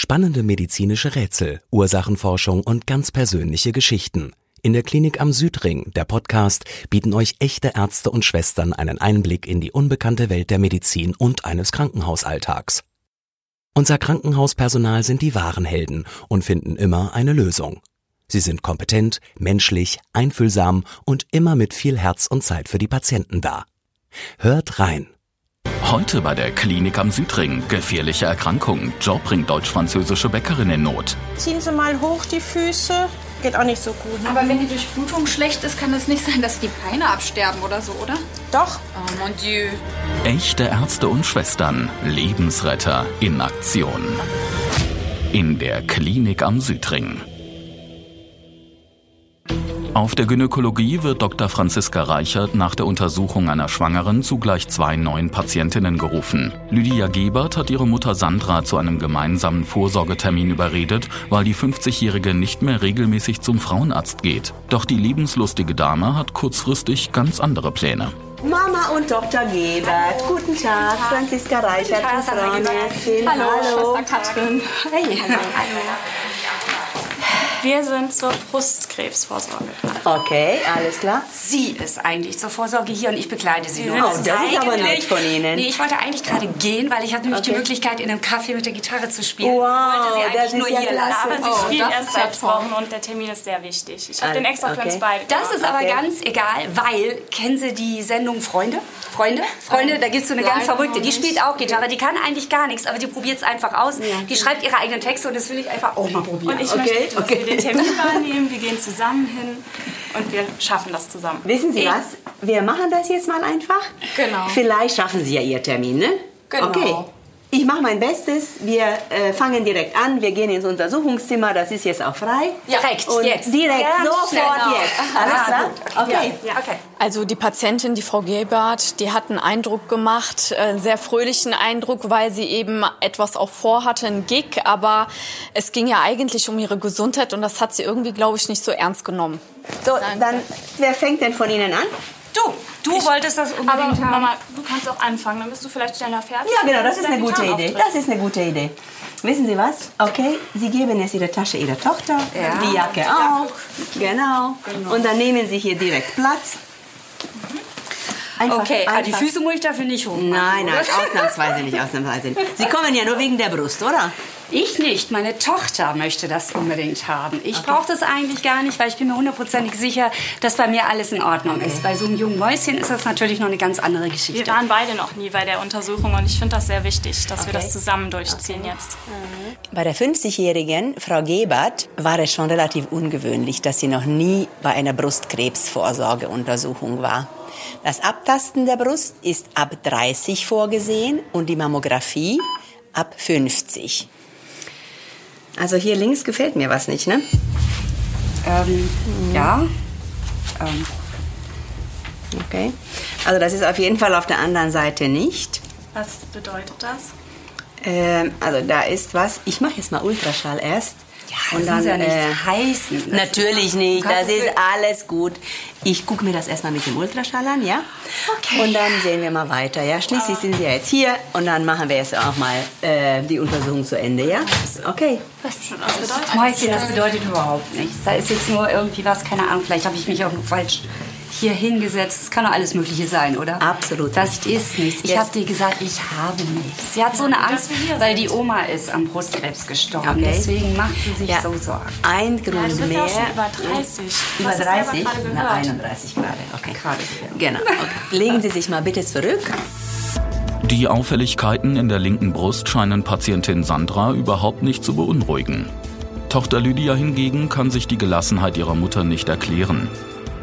Spannende medizinische Rätsel, Ursachenforschung und ganz persönliche Geschichten. In der Klinik am Südring, der Podcast, bieten euch echte Ärzte und Schwestern einen Einblick in die unbekannte Welt der Medizin und eines Krankenhausalltags. Unser Krankenhauspersonal sind die wahren Helden und finden immer eine Lösung. Sie sind kompetent, menschlich, einfühlsam und immer mit viel Herz und Zeit für die Patienten da. Hört rein. Heute bei der Klinik am Südring. Gefährliche Erkrankung. Job bringt deutsch-französische Bäckerin in Not. Ziehen Sie mal hoch die Füße. Geht auch nicht so gut. Ne? Aber wenn die Durchblutung schlecht ist, kann es nicht sein, dass die Beine absterben oder so, oder? Doch. Oh mon Dieu. Echte Ärzte und Schwestern. Lebensretter in Aktion. In der Klinik am Südring. Auf der Gynäkologie wird Dr. Franziska Reichert nach der Untersuchung einer Schwangeren zu gleich zwei neuen Patientinnen gerufen. Lydia Gebert hat ihre Mutter Sandra zu einem gemeinsamen Vorsorgetermin überredet, weil die 50-Jährige nicht mehr regelmäßig zum Frauenarzt geht. Doch die lebenslustige Dame hat kurzfristig ganz andere Pläne. Mama und Dr. Gebert. Guten Tag, Franziska Reichert, Frau Märzchen. Hallo, Hallo. Schwester Katrin. Hey. Wir sind zur Brustkrebsvorsorge. Okay, alles klar. Sie ist eigentlich zur Vorsorge hier und ich begleite Sie nur. Oh, das ist aber nett von Ihnen. Nee, ich wollte eigentlich gerade gehen, weil ich hatte nämlich die Okay. Möglichkeit, in einem Café mit der Gitarre zu spielen. Wow, wollte Sie das eigentlich ist nur ja hier lassen. Aber sie Oh, spielt erst ja seit. Wochen und der Termin ist sehr wichtig. Ich habe den extra für uns okay. beide. Das ist aber Okay. ganz egal, weil, kennen Sie die Sendung Freunde? Freunde? Freunde, da gibt es so eine ganz Verrückte, die spielt auch Gitarre, die kann eigentlich gar nichts, aber die probiert es einfach aus. Die schreibt ihre eigenen Texte und das will ich einfach auch mal probieren. Und ich Okay, möchte, okay. Wir den Termin wahrnehmen. Wir gehen zusammen hin und wir schaffen das zusammen. Wissen Sie Ich- was? Wir machen das jetzt mal einfach. Genau. Vielleicht schaffen Sie ja Ihr Termin, ne? Genau. Okay. Ich mache mein Bestes. Wir äh, fangen direkt an. Wir gehen ins Untersuchungszimmer. Das ist jetzt auch frei. Direkt, Und jetzt. Direkt, Ganz sofort schnell. jetzt. Alles klar? Okay. Ja, okay. Also die Patientin, die Frau Gebhardt, die hat einen Eindruck gemacht, äh, einen sehr fröhlichen Eindruck, weil sie eben etwas auch vorhatte, einen Gig, aber es ging ja eigentlich um ihre Gesundheit und das hat sie irgendwie, glaube ich, nicht so ernst genommen. So, dann, wer fängt denn von Ihnen an? Du, du wolltest das unbedingt Aber haben. Mama, du kannst auch anfangen, dann bist du vielleicht schneller fertig. Ja, genau, das ist eine gute. Idee. Das ist eine gute Idee. Wissen Sie was? Okay, Sie geben jetzt Ihre Tasche Ihrer Tochter, Ja. die Jacke auch. Genau. Und dann nehmen Sie hier direkt Platz. Einfach, Okay, aber die einfach. Füße muss ich dafür nicht hochmachen. Nein, nein, ausnahmsweise nicht, ausnahmsweise nicht. Sie kommen ja nur wegen der Brust, oder? Ich nicht. Meine Tochter möchte das unbedingt haben. Ich brauche das eigentlich gar nicht, weil ich bin mir hundertprozentig sicher, dass bei mir alles in Ordnung ist. Bei so einem jungen Mäuschen ist das natürlich noch eine ganz andere Wir Geschichte. waren beide noch nie bei der Untersuchung und ich finde das sehr wichtig, dass wir Okay. das zusammen durchziehen jetzt. Bei der 50-jährigen Frau Gebert war es schon relativ ungewöhnlich, dass sie noch nie bei einer Brustkrebsvorsorgeuntersuchung war. Das Abtasten der Brust ist ab 30 vorgesehen und die Mammographie ab 50. Also hier links gefällt mir was nicht, ne? Ähm, ja. Ähm, Okay. Also das ist auf jeden Fall auf der anderen Seite nicht. Was bedeutet das? Ähm, also da ist was. Ich mache jetzt mal Ultraschall erst. Das muss ja nichts heißen. Das- Natürlich nicht. Das ist alles gut. Ich gucke mir das erstmal mit dem Ultraschall an, ja? Okay. Und dann sehen wir mal weiter, ja? Schließlich sind Sie ja jetzt hier und dann machen wir jetzt auch mal äh, die Untersuchung zu Ende, ja? Okay. Was bedeutet Mäuschen, das bedeutet überhaupt nichts. Da ist jetzt nur irgendwie was, keine Ahnung, vielleicht habe ich mich auch nur falsch hier hingesetzt. Es kann doch alles Mögliche sein, oder? Absolut. Das ist nichts. Ich Jetzt- habe dir gesagt, ich habe nichts. Sie hat so eine Angst, weil die Oma ist am Brustkrebs gestorben. Okay. Deswegen macht sie sich Ja. so Sorgen. Ein Ja, Grund du bist ja mehr. schon über 30. Über Hast du selber 30? gerade Na, gehört. 31 gerade. Okay. Genau. Okay. Legen Sie sich mal bitte zurück. Die Auffälligkeiten in der linken Brust scheinen Patientin Sandra überhaupt nicht zu beunruhigen. Tochter Lydia hingegen kann sich die Gelassenheit ihrer Mutter nicht erklären.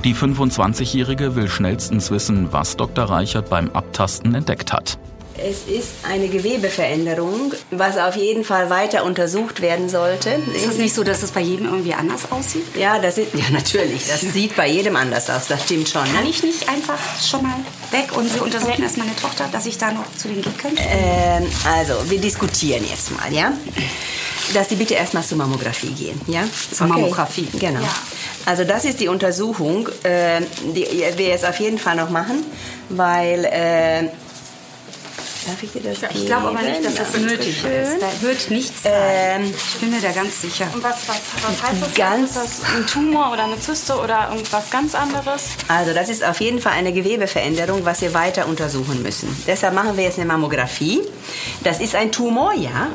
Die 25-Jährige will schnellstens wissen, was Dr. Reichert beim Abtasten entdeckt hat. Es ist eine Gewebeveränderung, was auf jeden Fall weiter untersucht werden sollte. Ist es nicht so, dass es bei jedem irgendwie anders aussieht? Ja, das ist, ja, natürlich. Das sieht bei jedem anders aus. Das stimmt schon. Kann Ne? ich nicht einfach schon mal weg und Sie untersuchen erst meine Tochter, dass ich da noch zu denen gehen könnte? Ähm, also, wir diskutieren jetzt mal, ja? Dass Sie bitte erstmal zur Mammographie gehen, ja? Zur Mammographie. Genau. Also, das ist die Untersuchung, äh, die wir jetzt auf jeden Fall noch machen, weil äh, Darf ich dir das Ich geben? glaube aber nicht, dass das nötig ist. Da wird nichts sein. Ähm, Ich bin mir da ganz sicher. Und was, was, was heißt das? Ganz- Ist das ein Tumor oder eine Zyste oder irgendwas ganz anderes? Also das ist auf jeden Fall eine Gewebeveränderung, was wir weiter untersuchen müssen. Deshalb machen wir jetzt eine Mammographie. Das ist ein Tumor, ja.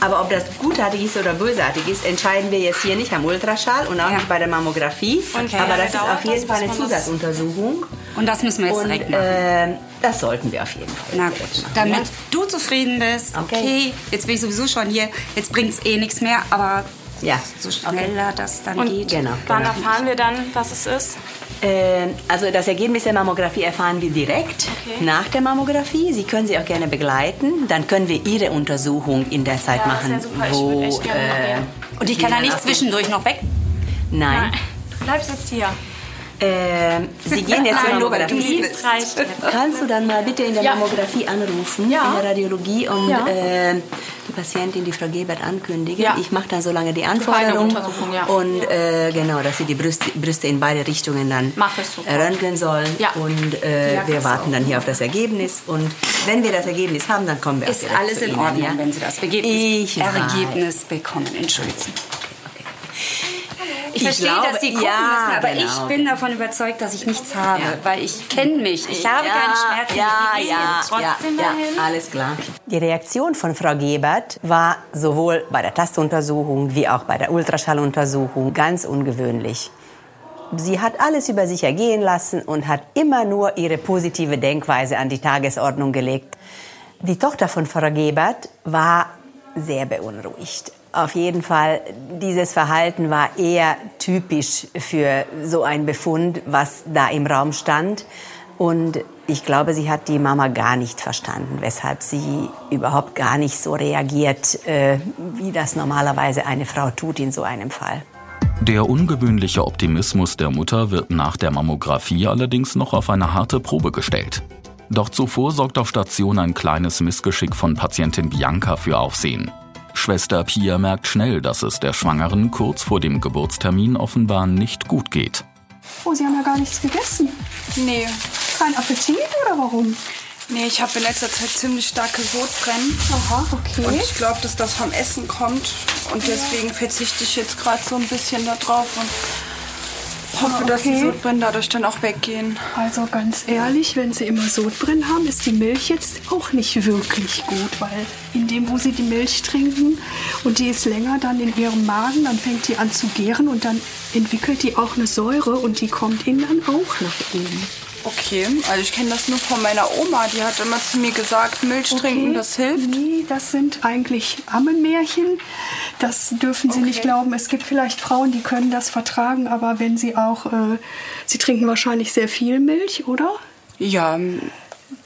Aber ob das gutartig ist oder bösartig ist, entscheiden wir jetzt hier nicht am Ultraschall und auch Ja. nicht bei der Mammographie. Wie Aber das ist dauert auf jeden das, Fall eine das- Zusatzuntersuchung. Und das müssen wir jetzt Und direkt machen. äh, das sollten wir auf jeden Fall. Na gut, machen, damit ja? du zufrieden bist. Okay. Okay. jetzt bin ich sowieso schon hier. Jetzt bringt es eh nichts mehr, aber Ja. so schneller das dann Und geht. Genau. Wann genau. erfahren wir dann, was es ist? Äh, also das Ergebnis der Mammographie erfahren wir direkt Okay. nach der Mammographie. Sie können sie auch gerne begleiten. Dann können wir Ihre Untersuchung in der Zeit Ja, das machen. wär super. Ich wo, würd echt gerne mal äh. Und ich kann da nicht zwischendurch noch weg. Nein. Du bleibst jetzt hier. Äh, Sie gehen jetzt du Mammographie. Kannst du dann mal bitte in der Ja. Mammographie anrufen, Ja. in der Radiologie und Ja. äh, die Patientin, die Frau Gebert, ankündigen? Ich mache dann so lange die Anforderung Untersuchung, ja. und äh, genau, dass sie die Brüste, Brüste in beide Richtungen dann röntgen sollen und äh, wir warten dann hier auf das Ergebnis und wenn wir das Ergebnis haben, dann kommen wir Ist alles in Ihnen, Ordnung, wenn Sie das Ergebnis, Ich Ergebnis bekommen. Entschuldigen. Ich Ich verstehe, glaube, dass Sie gucken ja, müssen, aber genau. ich bin davon überzeugt, dass ich nichts habe, Ja. weil ich kenne mich. Ich habe keine Schmerzen. Ja, ja, ja, trotzdem ja, dahin. alles klar. Die Reaktion von Frau Gebert war sowohl bei der Tastuntersuchung wie auch bei der Ultraschalluntersuchung ganz ungewöhnlich. Sie hat alles über sich ergehen lassen und hat immer nur ihre positive Denkweise an die Tagesordnung gelegt. Die Tochter von Frau Gebert war sehr beunruhigt. Auf jeden Fall, dieses Verhalten war eher typisch für so ein Befund, was da im Raum stand. Und ich glaube, sie hat die Mama gar nicht verstanden, weshalb sie überhaupt gar nicht so reagiert, äh, wie das normalerweise eine Frau tut in so einem Fall. Der ungewöhnliche Optimismus der Mutter wird nach der Mammographie allerdings noch auf eine harte Probe gestellt. Doch zuvor sorgt auf Station ein kleines Missgeschick von Patientin Bianca für Aufsehen. Schwester Pia merkt schnell, dass es der Schwangeren kurz vor dem Geburtstermin offenbar nicht gut geht. Oh, Sie haben ja gar nichts gegessen. Nee, Kein Appetit oder warum? nee, ich habe in letzter Zeit ziemlich starke Sodbrennen. Aha, okay. Und ich glaube, dass das vom Essen kommt. Und deswegen verzichte ich jetzt gerade so ein bisschen darauf und hoffe, dass die okay. Sodbrennen dadurch dann auch weggehen. Also ganz ehrlich, wenn Sie immer Sodbrennen haben, ist die Milch jetzt auch nicht wirklich gut, weil in dem, wo Sie die Milch trinken und die ist länger dann in Ihrem Magen, dann fängt die an zu gären und dann entwickelt die auch eine Säure und die kommt Ihnen dann auch nach oben. Okay, also ich kenne das nur von meiner Oma. Die hat immer zu mir gesagt, Milch trinken, das hilft. Nee, das sind eigentlich Ammenmärchen. Das dürfen Sie nicht glauben. Es gibt vielleicht Frauen, die können das vertragen, aber wenn Sie auch, äh, Sie trinken wahrscheinlich sehr viel Milch, oder? Ja,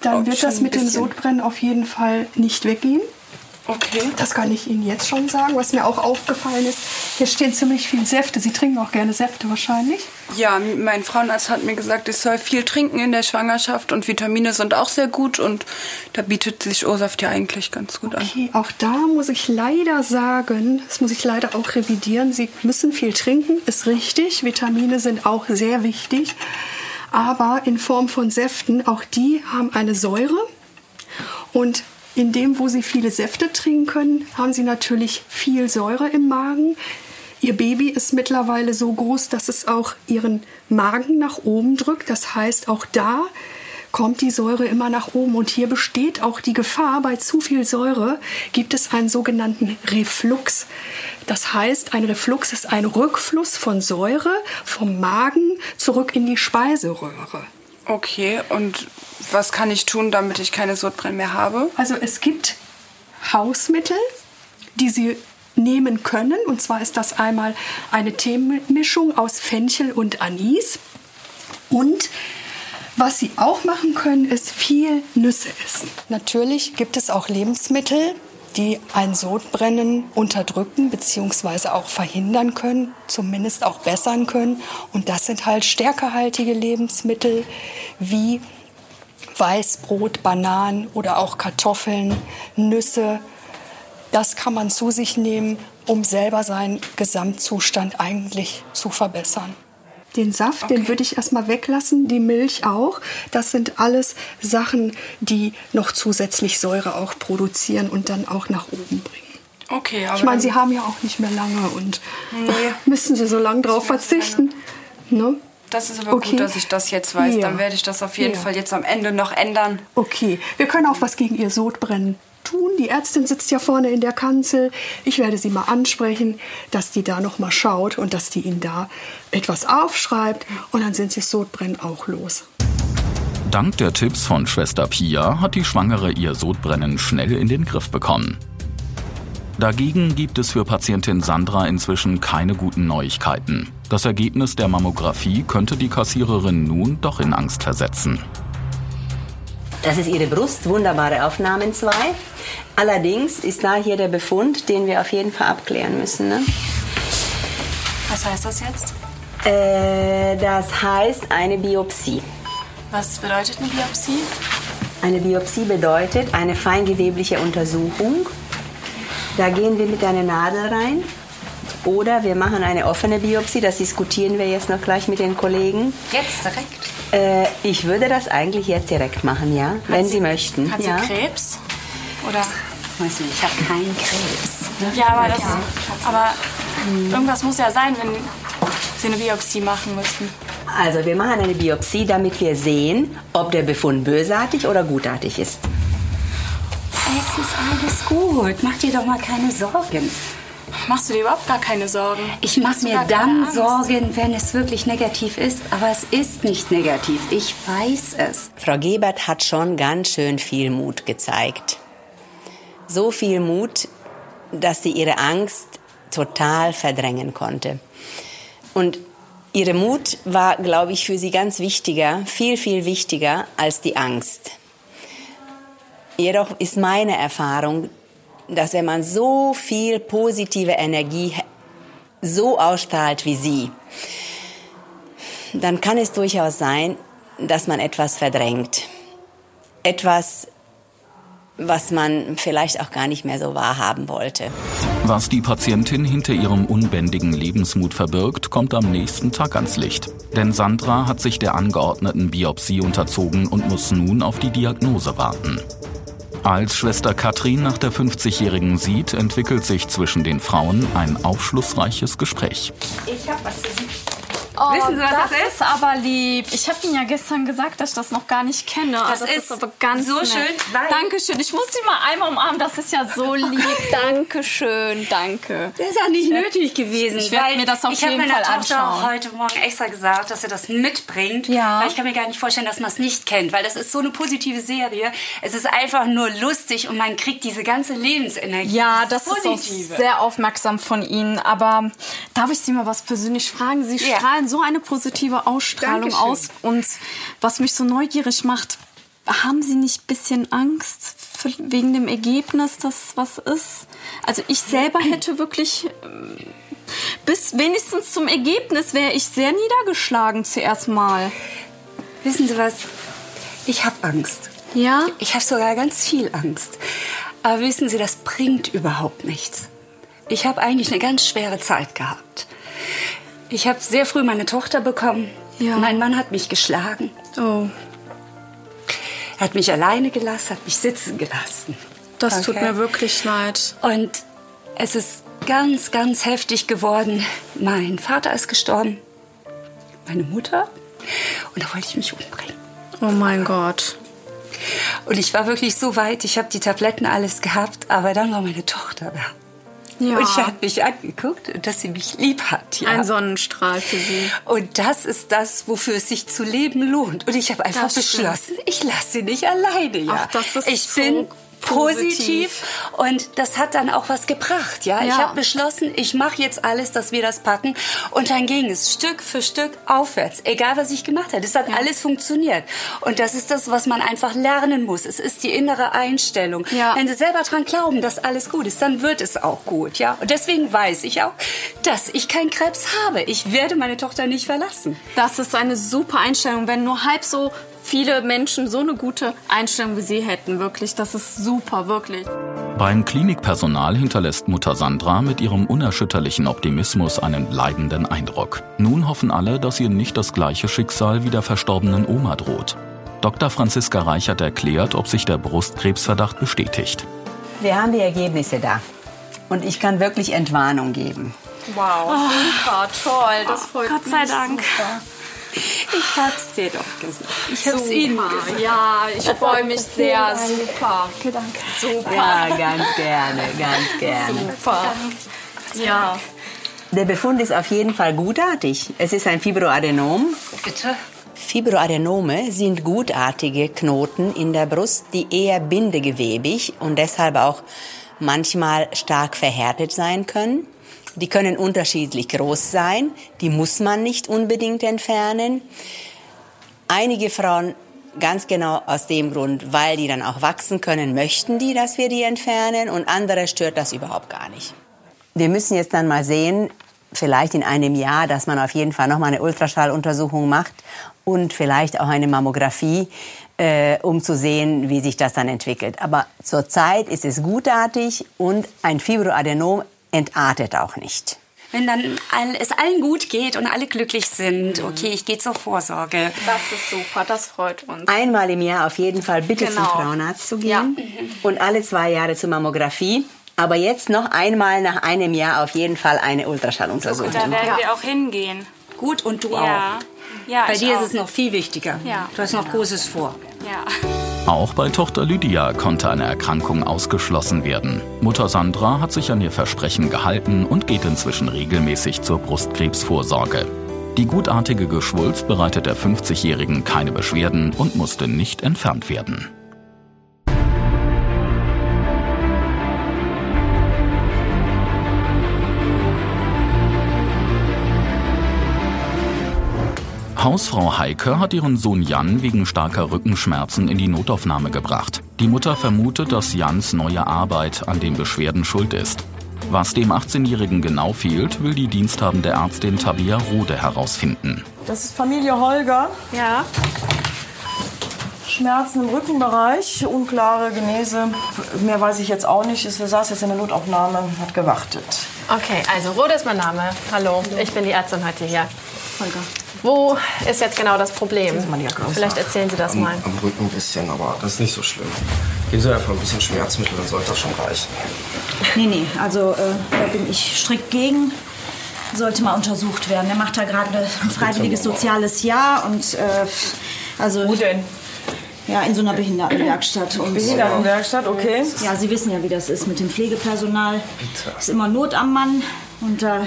Dann wird das mit dem. Sodbrennen auf jeden Fall nicht weggehen. Okay. Das kann ich Ihnen jetzt schon sagen. Was mir auch aufgefallen ist, hier stehen ziemlich viel Säfte. Sie trinken auch gerne Säfte wahrscheinlich. Ja, mein Frauenarzt hat mir gesagt, ich soll viel trinken in der Schwangerschaft und Vitamine sind auch sehr gut und da bietet sich O-Saft ja eigentlich ganz gut an. Okay, auch da muss ich leider sagen, das muss ich leider auch revidieren. Sie müssen viel trinken, ist richtig. Vitamine sind auch sehr wichtig. Aber in Form von Säften, auch die haben eine Säure. Und in dem, wo Sie viele Säfte trinken können, haben Sie natürlich viel Säure im Magen. Ihr Baby ist mittlerweile so groß, dass es auch Ihren Magen nach oben drückt. Das heißt, auch da kommt die Säure immer nach oben. Und hier besteht auch die Gefahr, bei zu viel Säure gibt es einen sogenannten Reflux. Das heißt, ein Reflux ist ein Rückfluss von Säure vom Magen zurück in die Speiseröhre. Okay, und was kann ich tun, damit ich keine Sodbrennen mehr habe? Also es gibt Hausmittel, die Sie nehmen können. Und zwar ist das einmal eine Teemischung aus Fenchel und Anis. Und was Sie auch machen können, ist viel Nüsse essen. Natürlich gibt es auch Lebensmittel, die ein Sodbrennen unterdrücken bzw. auch verhindern können, zumindest auch bessern können. Und das sind halt stärkehaltige Lebensmittel wie Weißbrot, Bananen oder auch Kartoffeln, Nüsse. Das kann man zu sich nehmen, um selber seinen Gesamtzustand eigentlich zu verbessern. Den Saft, okay. den würde ich erstmal weglassen, die Milch auch. Das sind alles Sachen, die noch zusätzlich Säure auch produzieren und dann auch nach oben bringen. Okay, aber ich meine, Sie haben ja auch nicht mehr lange und nee. müssen Sie so lange drauf verzichten. Ne? Das ist aber okay. gut, dass ich das jetzt weiß. Ja. Dann werde ich das auf jeden ja. Fall jetzt am Ende noch ändern. Okay, wir können auch was gegen Ihr Sodbrennen tun. Die Ärztin sitzt ja vorne in der Kanzel. Ich werde sie mal ansprechen, dass die da noch mal schaut und dass die Ihnen da etwas aufschreibt. Und dann sind Sie Sodbrennen auch los. Dank der Tipps von Schwester Pia hat die Schwangere ihr Sodbrennen schnell in den Griff bekommen. Dagegen gibt es für Patientin Sandra inzwischen keine guten Neuigkeiten. Das Ergebnis der Mammographie könnte die Kassiererin nun doch in Angst versetzen. Das ist ihre Brust, wunderbare Aufnahmen zwei. Allerdings ist da hier der Befund, den wir auf jeden Fall abklären müssen. Ne? Was heißt das jetzt? Äh, das heißt eine Biopsie. Was bedeutet eine Biopsie? Eine Biopsie bedeutet eine feingewebliche Untersuchung da gehen wir mit einer Nadel rein. Oder wir machen eine offene Biopsie, das diskutieren wir jetzt noch gleich mit den Kollegen. Jetzt direkt? Äh, ich würde das eigentlich jetzt direkt machen, ja, hat wenn Sie, Sie, möchten. Hat ja. sie Krebs? Oder? Weiß nicht, ich habe keinen Krebs. Ja, aber, das, ja. aber irgendwas muss ja sein, wenn Sie eine Biopsie machen müssen. Also wir machen eine Biopsie, damit wir sehen, ob der Befund bösartig oder gutartig ist. Es ist alles gut. Mach dir doch mal keine Sorgen. Machst du dir überhaupt gar keine Sorgen? Ich mache mir dann Sorgen, wenn es wirklich negativ ist. Aber es ist nicht negativ. Ich weiß es. Frau Gebert hat schon ganz schön viel Mut gezeigt. So viel Mut, dass sie ihre Angst total verdrängen konnte. Und ihre Mut war, glaube ich, für sie ganz wichtiger, viel, viel wichtiger als die Angst. Jedoch ist meine Erfahrung, dass wenn man so viel positive Energie so ausstrahlt wie sie, dann kann es durchaus sein, dass man etwas verdrängt. Etwas, was man vielleicht auch gar nicht mehr so wahrhaben wollte. Was die Patientin hinter ihrem unbändigen Lebensmut verbirgt, kommt am nächsten Tag ans Licht. Denn Sandra hat sich der angeordneten Biopsie unterzogen und muss nun auf die Diagnose warten. Als Schwester Katrin nach der 50-Jährigen sieht, entwickelt sich zwischen den Frauen ein aufschlussreiches Gespräch. Ich habe was für Sie. Oh, Wissen Sie, was das, das ist? ist aber lieb. Ich habe Ihnen ja gestern gesagt, dass ich das noch gar nicht kenne. Das, das ist, ist, aber ganz so nett. schön. Dankeschön. Ich muss Sie mal einmal umarmen. Das ist ja so lieb. Dankeschön. Danke. Das ist ja nicht nötig gewesen. Ich werde mir das auf jeden Fall anschauen. Ich habe meiner Tochter heute Morgen extra gesagt, dass sie das mitbringt. Ja. Weil ich kann mir gar nicht vorstellen, dass man es nicht kennt. Weil das ist so eine positive Serie. Es ist einfach nur lustig und man kriegt diese ganze Lebensenergie. Ja, das, das ist auch sehr aufmerksam von Ihnen. Aber darf ich Sie mal was persönlich fragen? Sie ja. strahlen so eine positive Ausstrahlung Dankeschön. aus. Und was mich so neugierig macht, haben Sie nicht ein bisschen Angst wegen dem Ergebnis, dass was ist? Also ich selber hätte wirklich ähm, bis wenigstens zum Ergebnis wäre ich sehr niedergeschlagen zuerst mal. Wissen Sie was? Ich habe Angst. Ja? Ich habe sogar ganz viel Angst. Aber wissen Sie, das bringt überhaupt nichts. Ich habe eigentlich eine ganz schwere Zeit gehabt. Ich habe sehr früh meine Tochter bekommen. Ja. Mein Mann hat mich geschlagen. Oh. Er hat mich alleine gelassen, hat mich sitzen gelassen. Das okay. tut mir wirklich leid. Und es ist ganz, ganz heftig geworden. Mein Vater ist gestorben, meine Mutter. Und da wollte ich mich umbringen. Oh mein Gott. Und ich war wirklich so weit, ich habe die Tabletten alles gehabt, aber dann war meine Tochter da. Ja. Und sie hat mich angeguckt und dass sie mich lieb hat. Ja. Ein Sonnenstrahl für sie. Und das ist das, wofür es sich zu leben lohnt. Und ich habe einfach das beschlossen, stimmt. ich lasse sie nicht alleine. Ja. Ach, das ist ich so bin positiv. Und das hat dann auch was gebracht. Ja, ja. ich habe beschlossen, ich mache jetzt alles, dass wir das packen. Und dann ging es Stück für Stück aufwärts. Egal, was ich gemacht habe. Es hat ja. alles funktioniert. Und das ist das, was man einfach lernen muss. Es ist die innere Einstellung. Ja. Wenn Sie selber dran glauben, dass alles gut ist, dann wird es auch gut. Ja, und deswegen weiß ich auch, dass ich keinen Krebs habe. Ich werde meine Tochter nicht verlassen. Das ist eine super Einstellung. Wenn nur halb so viele Menschen so eine gute Einstellung wie Sie hätten. Wirklich, das ist super, wirklich. Beim Klinikpersonal hinterlässt Mutter Sandra mit ihrem unerschütterlichen Optimismus einen bleibenden Eindruck. Nun hoffen alle, dass ihr nicht das gleiche Schicksal wie der verstorbenen Oma droht. Dr. Franziska Reichert erklärt, ob sich der Brustkrebsverdacht bestätigt. Wir haben die Ergebnisse da. Und ich kann wirklich Entwarnung geben. Wow, oh. super, toll, das freut Gott sei Dank. Super. Ich hab's dir doch gesagt. Ich hab's super. Ihnen gesagt. Ja, ich freue mich sehr. Super. Danke. Super. Ja, ganz gerne, ganz gerne. Super. Ja. Der Befund ist auf jeden Fall gutartig. Es ist ein Fibroadenom. Bitte? Fibroadenome sind gutartige Knoten in der Brust, die eher bindegewebig und deshalb auch manchmal stark verhärtet sein können. Die können unterschiedlich groß sein, die muss man nicht unbedingt entfernen. Einige Frauen ganz genau aus dem Grund, weil die dann auch wachsen können, möchten die, dass wir die entfernen und andere stört das überhaupt gar nicht. Wir müssen jetzt dann mal sehen, vielleicht in einem Jahr, dass man auf jeden Fall noch mal eine Ultraschalluntersuchung macht und vielleicht auch eine Mammographie, äh, um zu sehen, wie sich das dann entwickelt. Aber zurzeit ist es gutartig und ein Fibroadenom entartet auch nicht. Wenn dann es allen gut geht und alle glücklich sind, mhm. okay, ich gehe zur Vorsorge. Das ist super, das freut uns. Einmal im Jahr auf jeden Fall bitte genau. zum Frauenarzt zu gehen ja. und alle zwei Jahre zur Mammographie. Aber jetzt noch einmal nach einem Jahr auf jeden Fall eine Ultraschalluntersuchung. So, da werden ja. wir auch hingehen. Gut, und du ja. auch. Ja, Bei dir auch. ist es noch viel wichtiger. Ja. Du hast noch Großes vor. Ja. Auch bei Tochter Lydia konnte eine Erkrankung ausgeschlossen werden. Mutter Sandra hat sich an ihr Versprechen gehalten und geht inzwischen regelmäßig zur Brustkrebsvorsorge. Die gutartige Geschwulst bereitet der 50-Jährigen keine Beschwerden und musste nicht entfernt werden. Hausfrau Heike hat ihren Sohn Jan wegen starker Rückenschmerzen in die Notaufnahme gebracht. Die Mutter vermutet, dass Jans neue Arbeit an den Beschwerden schuld ist. Was dem 18-Jährigen genau fehlt, will die diensthabende Ärztin Tabia Rode herausfinden. Das ist Familie Holger. Ja. Schmerzen im Rückenbereich, unklare Genese. Mehr weiß ich jetzt auch nicht. Er saß jetzt in der Notaufnahme, hat gewartet. Okay, also Rode ist mein Name. Hallo, ich bin die Ärztin heute hier. Holger. Wo ist jetzt genau das Problem? Vielleicht erzählen Sie das am, mal. Am Rücken ein bisschen, aber das ist nicht so schlimm. Geben Sie einfach ein bisschen Schmerzmittel, dann sollte das schon reichen. Nee, nee, also äh, da bin ich strikt gegen. Sollte mal untersucht werden. Er macht da gerade ein freiwilliges soziales Jahr und äh, also. Wo denn? Ja, in so einer Behindertenwerkstatt. Und, Behindertenwerkstatt, okay. Ja, Sie wissen ja, wie das ist mit dem Pflegepersonal. Bitte. Ist immer Not am Mann und da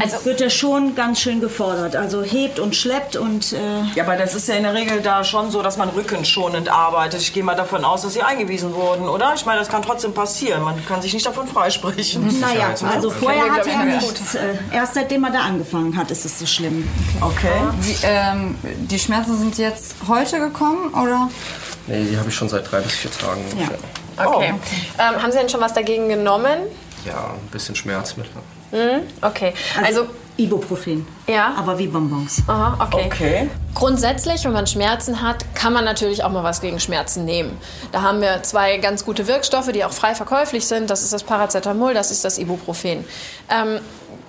also wird er schon ganz schön gefordert. Also hebt und schleppt und. Äh ja, aber das ist ja in der Regel da schon so, dass man rückenschonend arbeitet. Ich gehe mal davon aus, dass Sie eingewiesen wurden, oder? Ich meine, das kann trotzdem passieren. Man kann sich nicht davon freisprechen. Naja, also vorher hat er nichts. Äh, erst seitdem er da angefangen hat, ist es so schlimm. Okay. Die, ähm, die Schmerzen sind jetzt heute gekommen, oder? Nee, die habe ich schon seit drei bis vier Tagen. Ja. Okay. Oh. Ähm, haben Sie denn schon was dagegen genommen? Ja, ein bisschen Schmerzmittel. Mhm, okay. Also, also Ibuprofen. Ja. Aber wie Bonbons. Aha, okay. okay. Grundsätzlich, wenn man Schmerzen hat, kann man natürlich auch mal was gegen Schmerzen nehmen. Da haben wir zwei ganz gute Wirkstoffe, die auch frei verkäuflich sind. Das ist das Paracetamol, das ist das Ibuprofen. Ähm,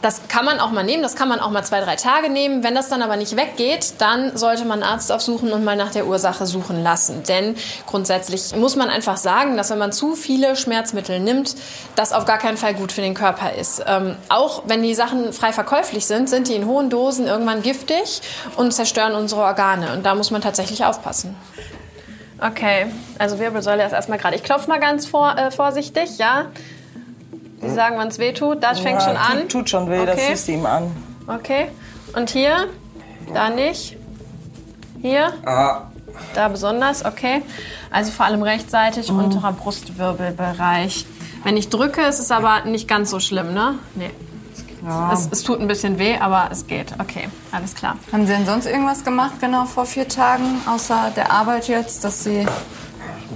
das kann man auch mal nehmen, das kann man auch mal zwei, drei Tage nehmen. Wenn das dann aber nicht weggeht, dann sollte man einen Arzt aufsuchen und mal nach der Ursache suchen lassen. Denn grundsätzlich muss man einfach sagen, dass wenn man zu viele Schmerzmittel nimmt, das auf gar keinen Fall gut für den Körper ist. Ähm, auch wenn die Sachen frei verkäuflich sind, sind die in hohen Dosen irgendwann giftig und zerstören unsere Organe. Und da muss man tatsächlich aufpassen. Okay, also Wirbelsäule ist erstmal gerade. Ich klopfe mal ganz vor, äh, vorsichtig, ja. Sie sagen, wann es weh tut. Das fängt ja, schon an. Tut, tut schon weh, okay. das siehst du ihm an. Okay. Und hier? Da nicht? Hier? Ah. Da besonders, okay. Also vor allem rechtzeitig mhm. unterer Brustwirbelbereich. Wenn ich drücke, ist es aber nicht ganz so schlimm, ne? Nee. Ja. Es, es, tut ein bisschen weh, aber es geht. Okay, alles klar. Haben Sie denn sonst irgendwas gemacht, genau vor vier Tagen, außer der Arbeit jetzt, dass Sie...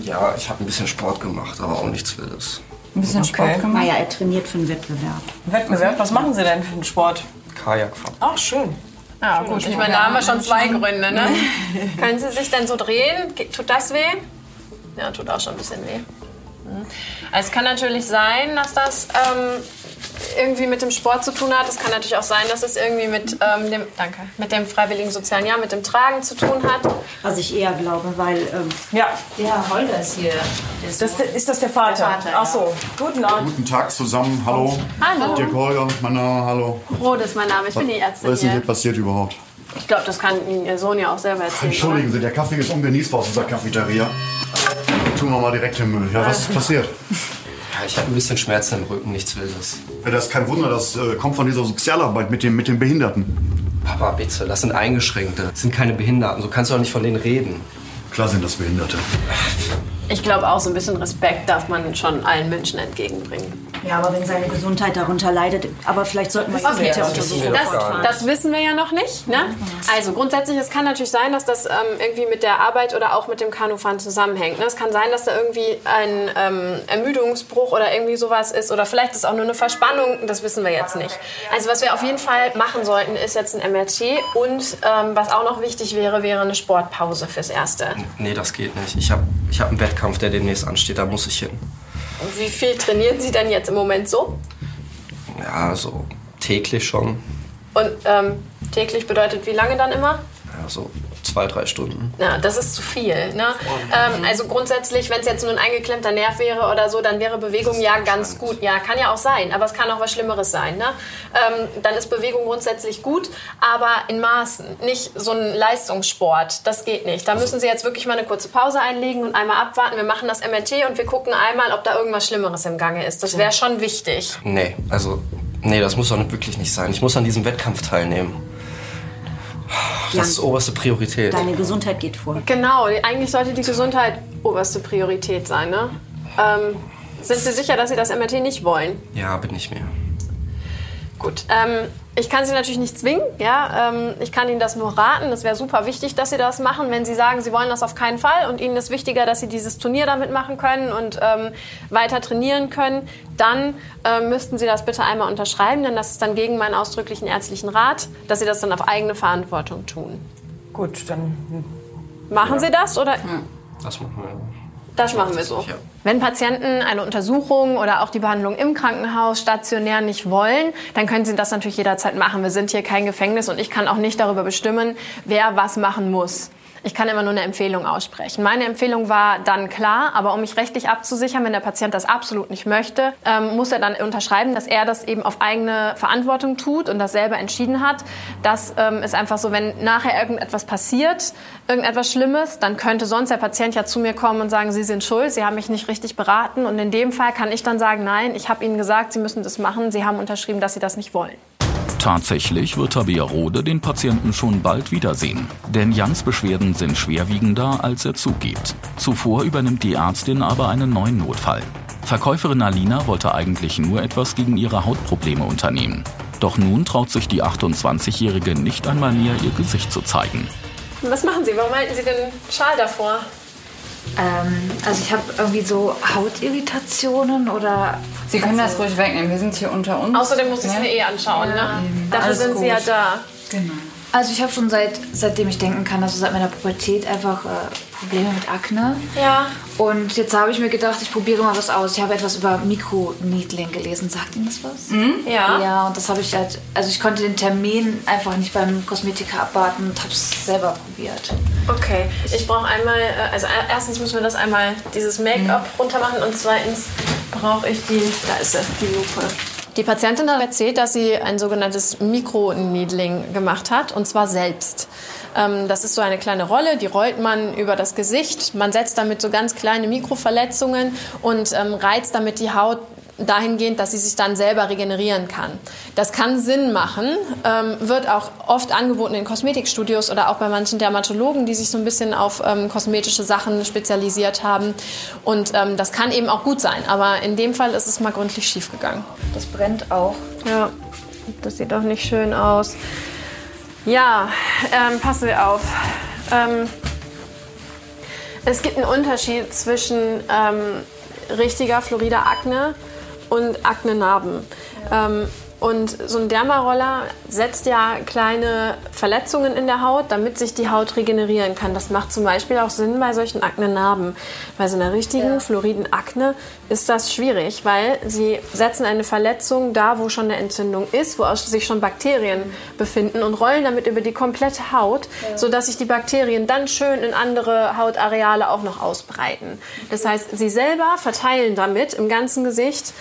Ja, ich habe ein bisschen Sport gemacht, aber auch nichts Wildes. Ein bisschen okay. Sport gemacht? Naja, er trainiert für einen Wettbewerb. Wettbewerb? Was machen Sie denn für einen Sport? Kajakfahren. Ach, schön. Ja, gut, ich meine, da haben wir schon zwei Gründe. Ne? Können Sie sich denn so drehen? Tut das weh? Ja, tut auch schon ein bisschen weh. Mhm. Also es kann natürlich sein, dass das ähm, irgendwie mit dem Sport zu tun hat. Es kann natürlich auch sein, dass es irgendwie mit ähm, dem, danke, mit dem freiwilligen sozialen Jahr, mit dem Tragen zu tun hat. Was ich eher glaube, weil ähm, ja. der Holger ist hier. Ist, das, ist das der Vater? Der Vater Ach so, guten Abend. Guten Tag zusammen, hallo. Hallo. Dirk Holger, mein Name, hallo. Rot ist mein Name, ich bin die Ärztin Was ist denn hier. passiert überhaupt? Ich glaube, das kann Ihnen Ihr Sohn ja auch selber erzählen. Entschuldigen Sie, der Kaffee ist ungenießbar aus unserer Cafeteria. Tun wir mal direkt den Müll. Ja, was ist passiert? Ja, ich habe ein bisschen Schmerzen im Rücken, nichts Wildes. Ja, das ist kein Wunder, das äh, kommt von dieser Sozialarbeit mit, dem, mit den Behinderten. Papa, bitte, das sind Eingeschränkte. Das sind keine Behinderten. So kannst du doch nicht von denen reden. Klar sind das Behinderte. Ich glaube auch, so ein bisschen Respekt darf man schon allen Menschen entgegenbringen. Ja, aber wenn seine Gesundheit darunter leidet, aber vielleicht sollten wir Untersuchung das, fortfahren. das wissen wir ja noch nicht. Ne? Also grundsätzlich, es kann natürlich sein, dass das ähm, irgendwie mit der Arbeit oder auch mit dem Kanufahren zusammenhängt. Ne? Es kann sein, dass da irgendwie ein ähm, Ermüdungsbruch oder irgendwie sowas ist oder vielleicht ist auch nur eine Verspannung, das wissen wir jetzt nicht. Also was wir auf jeden Fall machen sollten, ist jetzt ein MRT und ähm, was auch noch wichtig wäre, wäre eine Sportpause fürs Erste. Nee, das geht nicht. Ich habe ich hab einen Wettkampf, der demnächst ansteht. Da muss ich hin. Wie viel trainieren Sie denn jetzt im Moment so? Ja, so täglich schon. Und ähm, täglich bedeutet wie lange dann immer? Ja, so zwei, drei Stunden. Ja, das ist zu viel. Ne? Ähm, also grundsätzlich, wenn es jetzt nur ein eingeklemmter Nerv wäre oder so, dann wäre Bewegung ja ganz gut. Ja, kann ja auch sein, aber es kann auch was Schlimmeres sein. Ne? Ähm, dann ist Bewegung grundsätzlich gut, aber in Maßen. Nicht so ein Leistungssport, das geht nicht. Da müssen Sie jetzt wirklich mal eine kurze Pause einlegen und einmal abwarten. Wir machen das MRT und wir gucken einmal, ob da irgendwas Schlimmeres im Gange ist. Das wäre schon wichtig. Nee, also, nee, das muss doch wirklich nicht sein. Ich muss an diesem Wettkampf teilnehmen. Das ist oberste Priorität. Deine Gesundheit geht vor. Genau, eigentlich sollte die Gesundheit oberste Priorität sein. Ne? Ähm, sind Sie sicher, dass Sie das MRT nicht wollen? Ja, bin ich mir. Gut. Ähm, ich kann Sie natürlich nicht zwingen. Ja? Ähm, ich kann Ihnen das nur raten. Es wäre super wichtig, dass Sie das machen. Wenn Sie sagen, Sie wollen das auf keinen Fall und Ihnen ist wichtiger, dass Sie dieses Turnier damit machen können und ähm, weiter trainieren können, dann äh, müssten Sie das bitte einmal unterschreiben, denn das ist dann gegen meinen ausdrücklichen ärztlichen Rat, dass Sie das dann auf eigene Verantwortung tun. Gut, dann. Machen Sie das oder? Das machen wir. Das machen wir so. Wenn Patienten eine Untersuchung oder auch die Behandlung im Krankenhaus stationär nicht wollen, dann können sie das natürlich jederzeit machen. Wir sind hier kein Gefängnis und ich kann auch nicht darüber bestimmen, wer was machen muss. Ich kann immer nur eine Empfehlung aussprechen. Meine Empfehlung war dann klar, aber um mich rechtlich abzusichern, wenn der Patient das absolut nicht möchte, ähm, muss er dann unterschreiben, dass er das eben auf eigene Verantwortung tut und das selber entschieden hat. Das ähm, ist einfach so, wenn nachher irgendetwas passiert, irgendetwas Schlimmes, dann könnte sonst der Patient ja zu mir kommen und sagen, Sie sind schuld, Sie haben mich nicht richtig beraten. Und in dem Fall kann ich dann sagen, nein, ich habe Ihnen gesagt, Sie müssen das machen. Sie haben unterschrieben, dass Sie das nicht wollen. Tatsächlich wird Tabea Rode den Patienten schon bald wiedersehen. Denn Jans Beschwerden sind schwerwiegender, als er zugibt. Zuvor übernimmt die Ärztin aber einen neuen Notfall. Verkäuferin Alina wollte eigentlich nur etwas gegen ihre Hautprobleme unternehmen. Doch nun traut sich die 28-Jährige nicht einmal mehr ihr Gesicht zu zeigen. Was machen Sie? Warum halten Sie den Schal davor? Ähm, also ich habe irgendwie so Hautirritationen oder... Sie können also, das ruhig wegnehmen, wir sind hier unter uns. Außerdem muss ich es mir eh anschauen. Ne? Dafür Alles sind Sie ja gut. da. Genau. Also ich habe schon seit, seitdem ich denken kann, also seit meiner Pubertät einfach äh, Probleme mit Akne. Ja. Und jetzt habe ich mir gedacht, ich probiere mal was aus. Ich habe etwas über Mikroneedling gelesen. Sagt Ihnen das was? Ja. Ja, und das habe ich halt, also ich konnte den Termin einfach nicht beim Kosmetiker abwarten und habe es selber probiert. Okay, ich brauche einmal, äh, also e- erstens müssen wir das einmal, dieses Make-up runter machen und zweitens brauche ich die, da ist sie, die Lupe. Die Patientin hat erzählt, dass sie ein sogenanntes Mikroneedling gemacht hat und zwar selbst. Ähm, Das ist so eine kleine Rolle, die rollt man über das Gesicht. Man setzt damit so ganz kleine Mikroverletzungen und ähm, reizt damit die Haut dahingehend, dass sie sich dann selber regenerieren kann. Das kann Sinn machen, ähm, wird auch oft angeboten in Kosmetikstudios oder auch bei manchen Dermatologen, die sich so ein bisschen auf ähm, kosmetische Sachen spezialisiert haben. Und ähm, das kann eben auch gut sein, aber in dem Fall ist es mal gründlich schiefgegangen. Das brennt auch. Ja, das sieht doch nicht schön aus. Ja, ähm, passen Sie auf. Ähm, es gibt einen Unterschied zwischen ähm, richtiger Florida Akne und Aknenarben. Ähm, Und so ein Dermaroller setzt ja kleine Verletzungen in der Haut, damit sich die Haut regenerieren kann. Das macht zum Beispiel auch Sinn bei solchen Aknenarben. Bei so einer richtigen ja. floriden Akne ist das schwierig, weil sie setzen eine Verletzung da, wo schon eine Entzündung ist, wo sich schon Bakterien befinden und rollen damit über die komplette Haut, ja. sodass sich die Bakterien dann schön in andere Hautareale auch noch ausbreiten. Das heißt, sie selber verteilen damit im ganzen Gesicht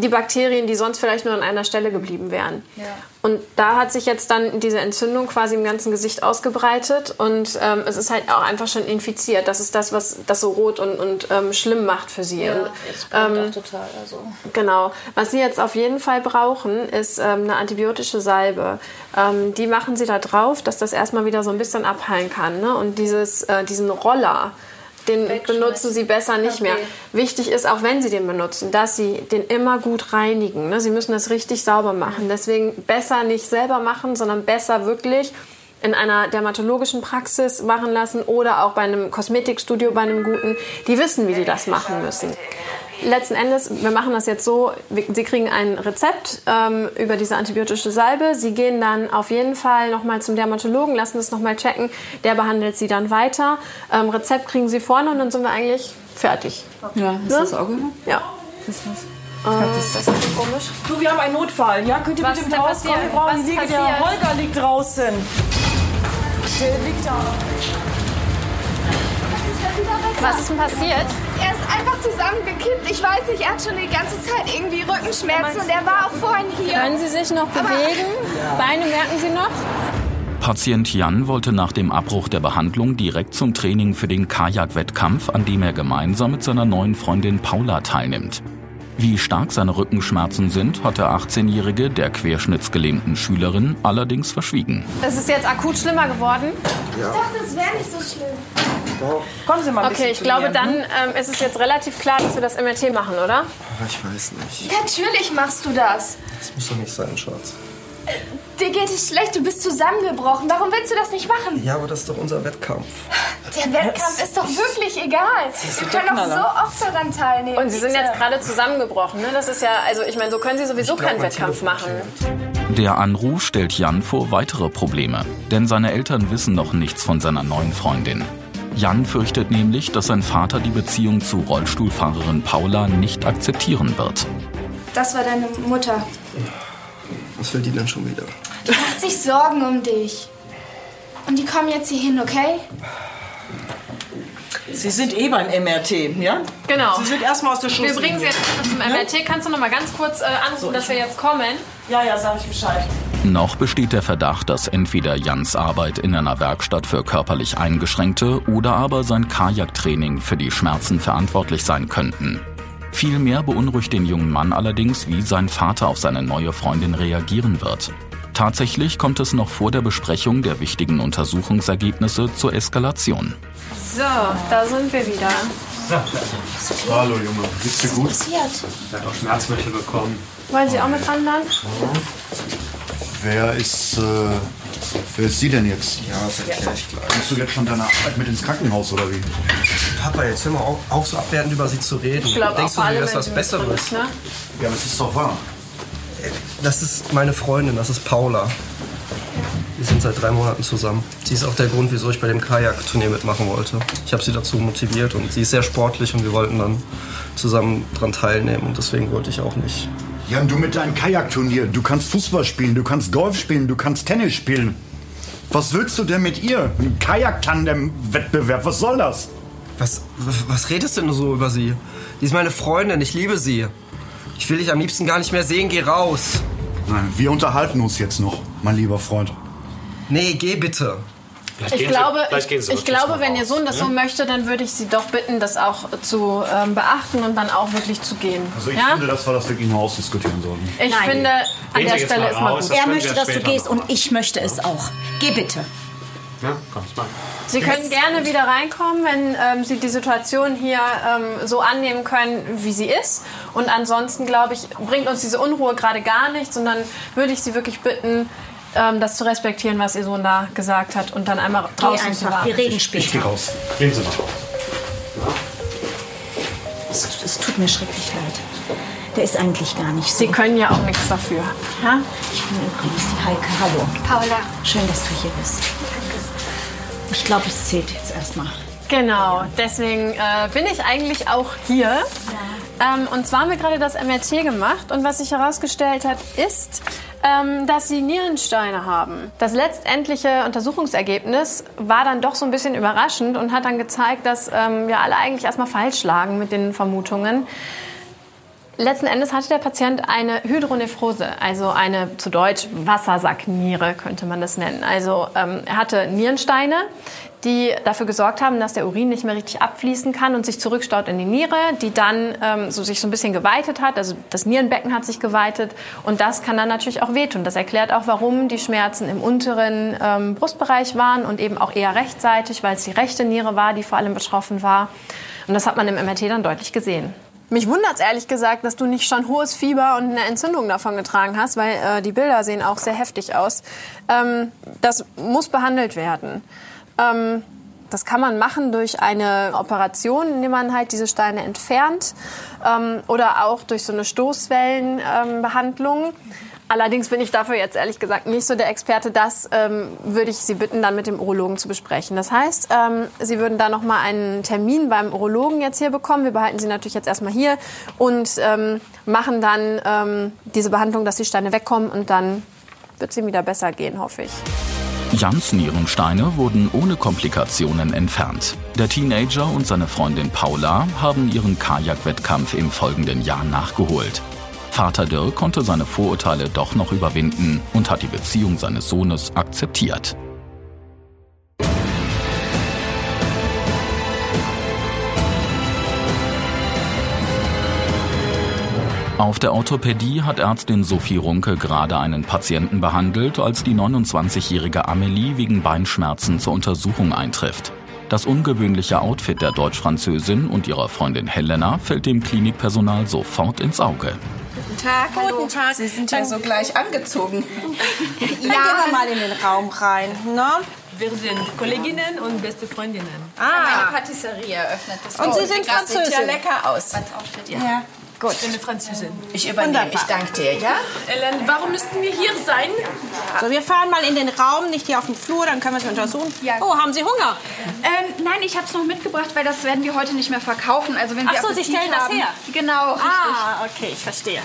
die Bakterien, die sonst vielleicht nur an einer Stelle geblieben wären. Ja. Und da hat sich jetzt dann diese Entzündung quasi im ganzen Gesicht ausgebreitet und ähm, es ist halt auch einfach schon infiziert. Das ist das, was das so rot und, und ähm, schlimm macht für sie. Ja, und, ähm, total. Also. Genau. Was sie jetzt auf jeden Fall brauchen, ist ähm, eine antibiotische Salbe. Ähm, die machen sie da drauf, dass das erstmal wieder so ein bisschen abheilen kann. Ne? Und dieses, äh, diesen Roller, den benutzen sie besser nicht okay. mehr. Wichtig ist, auch wenn sie den benutzen, dass sie den immer gut reinigen. Ne? Sie müssen das richtig sauber machen. Deswegen besser nicht selber machen, sondern besser wirklich in einer dermatologischen Praxis machen lassen oder auch bei einem Kosmetikstudio, bei einem guten. Die wissen, wie die das machen müssen letzten Endes, wir machen das jetzt so, Sie kriegen ein Rezept ähm, über diese antibiotische Salbe. Sie gehen dann auf jeden Fall nochmal zum Dermatologen, lassen es nochmal checken. Der behandelt Sie dann weiter. Ähm, Rezept kriegen Sie vorne und dann sind wir eigentlich fertig. Ja, ist ne? das Auge? Ja. Ist was? Ich glaube, das ist das komisch. Du, wir haben einen Notfall. Ja, könnt ihr Was bitte ist mit rauskommen? passiert? Wir brauchen Was die ist Liege. Der? Holger liegt draußen. Der liegt da. Was ist denn passiert? Er ist einfach zusammengekippt. Ich weiß nicht, er hat schon die ganze Zeit irgendwie Rückenschmerzen und er war auch vorhin hier. Können Sie sich noch bewegen? Beine merken Sie noch? Patient Jan wollte nach dem Abbruch der Behandlung direkt zum Training für den Kajak-Wettkampf, an dem er gemeinsam mit seiner neuen Freundin Paula teilnimmt. Wie stark seine Rückenschmerzen sind, hat der 18-Jährige der querschnittsgelähmten Schülerin allerdings verschwiegen. Es ist jetzt akut schlimmer geworden. Ich dachte, es wäre nicht so schlimm. Doch. Kommen Sie mal ein Okay, ich zu glaube, mir. dann ähm, ist es jetzt relativ klar, dass wir das MRT machen, oder? Ich weiß nicht. Natürlich machst du das. Das muss doch nicht sein, Schatz. Dir geht es schlecht, du bist zusammengebrochen. Warum willst du das nicht machen? Ja, aber das ist doch unser Wettkampf. Der Wettkampf ist doch wirklich egal. Wir können doch so oft daran teilnehmen. Und Sie sind jetzt gerade zusammengebrochen. Ne? Das ist ja, also ich meine, so können Sie sowieso glaub, keinen Wettkampf machen. Der Anruf stellt Jan vor weitere Probleme, denn seine Eltern wissen noch nichts von seiner neuen Freundin. Jan fürchtet nämlich, dass sein Vater die Beziehung zu Rollstuhlfahrerin Paula nicht akzeptieren wird. Das war deine Mutter. Was will die denn schon wieder? Die macht sich Sorgen um dich. Und die kommen jetzt hier hin, okay? Sie sind eh beim MRT, ja? Genau. Sie sind erstmal aus der Schusslinie. Wir bringen Sie jetzt zum MRT. Kannst du noch mal ganz kurz äh, anrufen, dass wir jetzt kommen? Ja, ja, sag ich Bescheid. Noch besteht der Verdacht, dass entweder Jans Arbeit in einer Werkstatt für körperlich Eingeschränkte oder aber sein Kajaktraining für die Schmerzen verantwortlich sein könnten. Vielmehr beunruhigt den jungen Mann allerdings, wie sein Vater auf seine neue Freundin reagieren wird. Tatsächlich kommt es noch vor der Besprechung der wichtigen Untersuchungsergebnisse zur Eskalation. So, da sind wir wieder. Hallo Junge, geht's dir gut? Passiert. Er hat auch Schmerzmittel bekommen. Wollen Sie auch mit wandern? Wer ist, äh, wer ist sie denn jetzt? Ja, das erkläre ich gleich. Musst du jetzt schon deine Arbeit mit ins Krankenhaus oder wie? Papa, jetzt hör mal auf, auf so abwertend über sie zu reden. Ich glaube Denkst auch du, dir, dass das Besseres? betrifft, Ne? Ja, das ist doch wahr. Das ist meine Freundin, das ist Paula. Wir sind seit drei Monaten zusammen. Sie ist auch der Grund, wieso ich bei dem Kajak-Turnier mitmachen wollte. Ich habe sie dazu motiviert und sie ist sehr sportlich und wir wollten dann zusammen dran teilnehmen und deswegen wollte ich auch nicht. Jan, du mit deinem Kajakturnier, du kannst Fußball spielen, du kannst Golf spielen, du kannst Tennis spielen. Was willst du denn mit ihr? Ein Kajak-Tandem-Wettbewerb, was soll das? Was, was, was redest denn du so über sie? Die ist meine Freundin, ich liebe sie. Ich will dich am liebsten gar nicht mehr sehen, geh raus. Nein, wir unterhalten uns jetzt noch, mein lieber Freund. Nee, geh bitte. Ich glaube, ich glaube, wenn Ihr Sohn das so möchte, dann würde ich Sie doch bitten, das auch zu ähm, beachten und dann auch wirklich zu gehen. Also ich ja? finde, dass wir das wirklich im Haus diskutieren sollten. Ich Nein. finde, an der Sie Stelle mal ist mal raus, gut. Er möchte, dass du gehst und ich möchte es auch. Geh bitte. Ja, kommst mal. Sie können gerne wieder reinkommen, wenn ähm, Sie die Situation hier ähm, so annehmen können, wie sie ist. Und ansonsten, glaube ich, bringt uns diese Unruhe gerade gar nichts. Und dann würde ich Sie wirklich bitten, ähm, das zu respektieren, was Ihr Sohn da gesagt hat und dann einmal Geh draußen zu einfach, warten. wir reden Ich gehe später. raus. Gehen Sie mal. Es, es tut mir schrecklich leid. Der ist eigentlich gar nicht so. Sie können ja auch nichts dafür. Ja? Ich bin übrigens die Heike. Hallo. Paula. Schön, dass du hier bist. Ich glaube, es zählt jetzt erstmal. Genau, deswegen äh, bin ich eigentlich auch hier. Ähm, und zwar haben wir gerade das MRT gemacht und was sich herausgestellt hat, ist, ähm, dass sie Nierensteine haben. Das letztendliche Untersuchungsergebnis war dann doch so ein bisschen überraschend und hat dann gezeigt, dass ähm, wir alle eigentlich erstmal falsch lagen mit den Vermutungen. Letzten Endes hatte der Patient eine Hydronephrose, also eine zu Deutsch Wassersackniere könnte man das nennen. Also ähm, er hatte Nierensteine, die dafür gesorgt haben, dass der Urin nicht mehr richtig abfließen kann und sich zurückstaut in die Niere, die dann ähm, so sich so ein bisschen geweitet hat. Also das Nierenbecken hat sich geweitet und das kann dann natürlich auch wehtun. Das erklärt auch, warum die Schmerzen im unteren ähm, Brustbereich waren und eben auch eher rechtzeitig, weil es die rechte Niere war, die vor allem betroffen war. Und das hat man im MRT dann deutlich gesehen. Mich wundert es ehrlich gesagt, dass du nicht schon hohes Fieber und eine Entzündung davon getragen hast, weil äh, die Bilder sehen auch sehr heftig aus. Ähm, das muss behandelt werden. Ähm, das kann man machen durch eine Operation, indem man halt diese Steine entfernt ähm, oder auch durch so eine Stoßwellenbehandlung. Ähm, Allerdings bin ich dafür jetzt ehrlich gesagt nicht so der Experte. Das ähm, würde ich Sie bitten, dann mit dem Urologen zu besprechen. Das heißt, ähm, Sie würden da noch mal einen Termin beim Urologen jetzt hier bekommen. Wir behalten Sie natürlich jetzt erstmal hier und ähm, machen dann ähm, diese Behandlung, dass die Steine wegkommen und dann wird es Ihnen wieder besser gehen, hoffe ich. Jans Nierensteine wurden ohne Komplikationen entfernt. Der Teenager und seine Freundin Paula haben ihren Kajakwettkampf im folgenden Jahr nachgeholt. Vater Dirk konnte seine Vorurteile doch noch überwinden und hat die Beziehung seines Sohnes akzeptiert. Auf der Orthopädie hat Ärztin Sophie Runke gerade einen Patienten behandelt, als die 29-jährige Amelie wegen Beinschmerzen zur Untersuchung eintrifft. Das ungewöhnliche Outfit der Deutsch-Französin und ihrer Freundin Helena fällt dem Klinikpersonal sofort ins Auge. Guten Tag. Hallo. Guten Tag. Sie sind ja so gleich angezogen. ja, gehen wir mal in den Raum rein. Ne? Wir sind Kolleginnen und beste Freundinnen. Ah. Eine Patisserie eröffnet. Das und Sie sind Französin. Sieht ja lecker aus. Outfit, ja. ja. Gut. Ich bin eine Französin. Ich übernehme. Ich danke dir, ja? Ellen, warum müssten wir hier sein? So, wir fahren mal in den Raum, nicht hier auf den Flur, dann können wir es untersuchen. Ja. Oh, haben Sie Hunger? Ähm, nein, ich habe es noch mitgebracht, weil das werden wir heute nicht mehr verkaufen. Also wenn Ach so, Sie stellen haben, das her? Genau, richtig. Ah, okay, ich verstehe.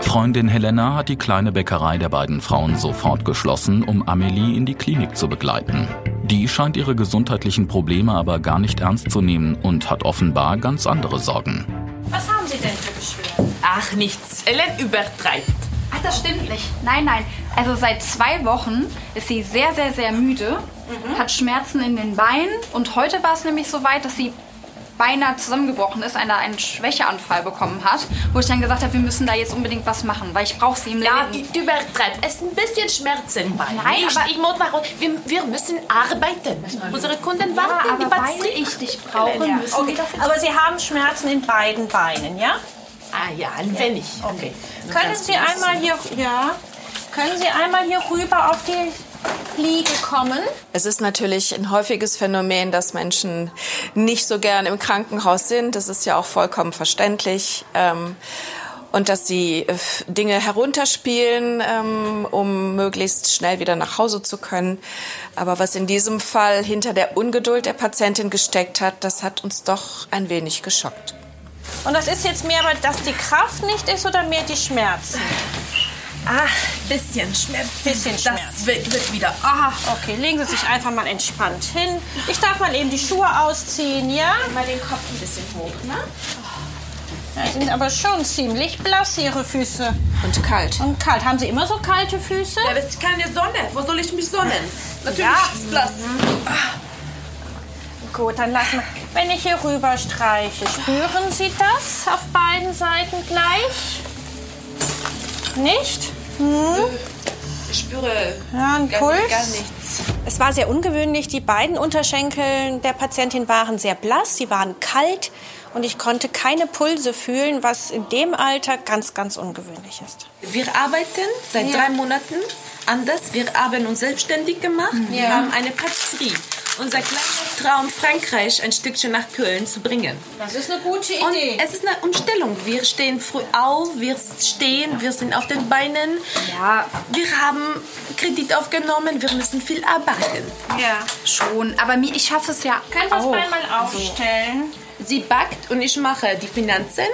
Freundin Helena hat die kleine Bäckerei der beiden Frauen sofort geschlossen, um Amelie in die Klinik zu begleiten. Die scheint ihre gesundheitlichen Probleme aber gar nicht ernst zu nehmen und hat offenbar ganz andere Sorgen. Was haben Sie denn für Beschwerden? Ach, nichts. Ellen übertreibt. Ach, das stimmt nicht. Nein, nein. Also seit zwei Wochen ist sie sehr, sehr, sehr müde, mhm. hat Schmerzen in den Beinen und heute war es nämlich so weit, dass sie beinahe zusammengebrochen ist, eine, einen Schwächeanfall bekommen hat, wo ich dann gesagt habe, wir müssen da jetzt unbedingt was machen, weil ich brauche sie im ja, Leben. Ja, du übertreibst. Es ist ein bisschen Schmerzen bei Nein, Nicht. aber ich muss nach, wir, wir müssen arbeiten. Unsere Kunden warten, ja, aber die Batterie. weil ich dich brauche, ja. müssen okay. Aber Sie haben Schmerzen in beiden Beinen, ja? Ah ja, ein wenig. Okay. Können Sie einmal hier, ja, können Sie einmal hier rüber auf die Fliege kommen? Es ist natürlich ein häufiges Phänomen, dass Menschen nicht so gern im Krankenhaus sind. Das ist ja auch vollkommen verständlich. Ähm, und dass sie äh, Dinge herunterspielen, ähm, um möglichst schnell wieder nach Hause zu können. Aber was in diesem Fall hinter der Ungeduld der Patientin gesteckt hat, das hat uns doch ein wenig geschockt. Und das ist jetzt mehr, dass die Kraft nicht ist oder mehr die Schmerzen? Ah, bisschen Schmerz. Bisschen Schmerz. Das wird, wird wieder. Ah, okay. Legen Sie sich einfach mal entspannt hin. Ich darf mal eben die Schuhe ausziehen, ja? Mal den Kopf ein bisschen hoch, ne? Ja, die sind aber schon ziemlich blass, Ihre Füße. Und kalt. Und kalt. Haben Sie immer so kalte Füße? Ja, das ist keine Sonne. Wo soll ich mich sonnen? Natürlich ja. ist blass. Mhm. Gut, dann lassen wir. Wenn ich hier rüber streiche, spüren Sie das auf beiden Seiten gleich? Nicht? Hm? Ich spüre ja, einen gar, Puls. gar nichts. Es war sehr ungewöhnlich. Die beiden Unterschenkel der Patientin waren sehr blass, sie waren kalt und ich konnte keine Pulse fühlen, was in dem Alter ganz, ganz ungewöhnlich ist. Wir arbeiten seit ja. drei Monaten anders. Wir haben uns selbstständig gemacht. Ja. Wir haben eine Patisserie. Unser kleiner Traum, Frankreich ein Stückchen nach Köln zu bringen. Das ist eine gute Und Idee. es ist eine Umstellung. Wir stehen früh auf, wir stehen, wir sind auf den Beinen. Ja. Wir haben Kredit aufgenommen, wir müssen viel arbeiten. Ja. Schon, aber ich schaffe es ja Können wir es auch. einmal aufstellen? Sie backt und ich mache die Finanzen.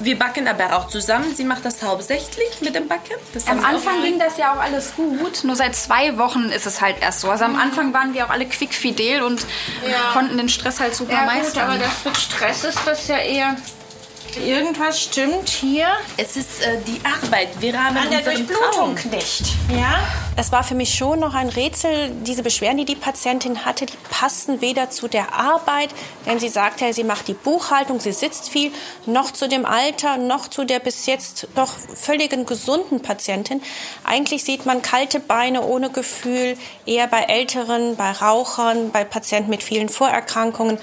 Wir backen aber auch zusammen. Sie macht das hauptsächlich mit dem Backen. Das Am Anfang ging das ja auch alles gut, nur seit zwei Wochen ist es halt erst so. Also am Anfang waren wir auch alle quickfidel und Ja. konnten den Stress halt super Ja gut, meistern. aber das mit Stress ist das ja eher... Irgendwas stimmt hier. Es ist äh, die Arbeit. Wir haben An der Durchblutung Traum. nicht. Ja? Es war für mich schon noch ein Rätsel, diese Beschwerden, die die Patientin hatte, die passen weder zu der Arbeit, denn sie sagte, sie macht die Buchhaltung, sie sitzt viel, noch zu dem Alter, noch zu der bis jetzt doch völligen gesunden Patientin. Eigentlich sieht man kalte Beine ohne Gefühl eher bei Älteren, bei Rauchern, bei Patienten mit vielen Vorerkrankungen.